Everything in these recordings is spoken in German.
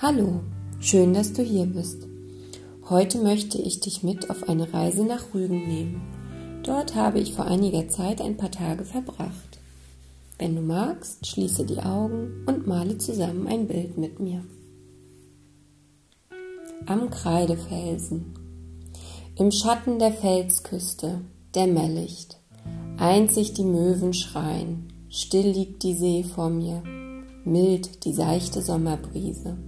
Hallo, schön, dass du hier bist. Heute möchte ich dich mit auf eine Reise nach Rügen nehmen. Dort habe ich vor einiger Zeit ein paar Tage verbracht. Wenn du magst, schließe die Augen und male zusammen ein Bild mit mir. Am Kreidefelsen. Im Schatten der Felsküste, der Mellicht. Einzig die Möwen schreien, still liegt die See vor mir, mild die seichte Sommerbrise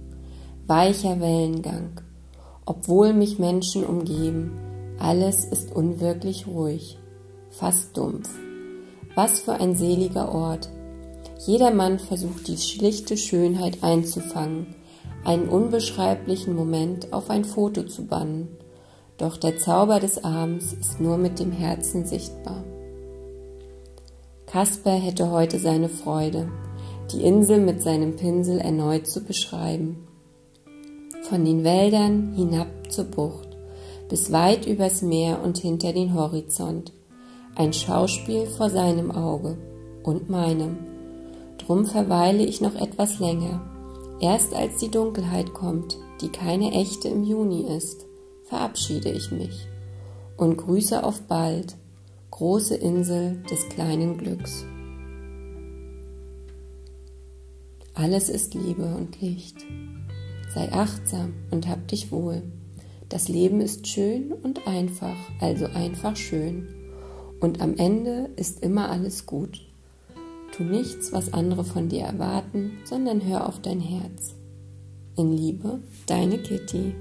weicher Wellengang. Obwohl mich Menschen umgeben, alles ist unwirklich ruhig, fast dumpf. Was für ein seliger Ort. Jedermann versucht die schlichte Schönheit einzufangen, einen unbeschreiblichen Moment auf ein Foto zu bannen. Doch der Zauber des Abends ist nur mit dem Herzen sichtbar. Kasper hätte heute seine Freude, die Insel mit seinem Pinsel erneut zu beschreiben von den Wäldern hinab zur Bucht, bis weit übers Meer und hinter den Horizont. Ein Schauspiel vor seinem Auge und meinem. Drum verweile ich noch etwas länger. Erst als die Dunkelheit kommt, die keine echte im Juni ist, verabschiede ich mich und grüße auf bald, große Insel des kleinen Glücks. Alles ist Liebe und Licht. Sei achtsam und hab dich wohl. Das Leben ist schön und einfach, also einfach schön. Und am Ende ist immer alles gut. Tu nichts, was andere von dir erwarten, sondern hör auf dein Herz. In Liebe, deine Kitty.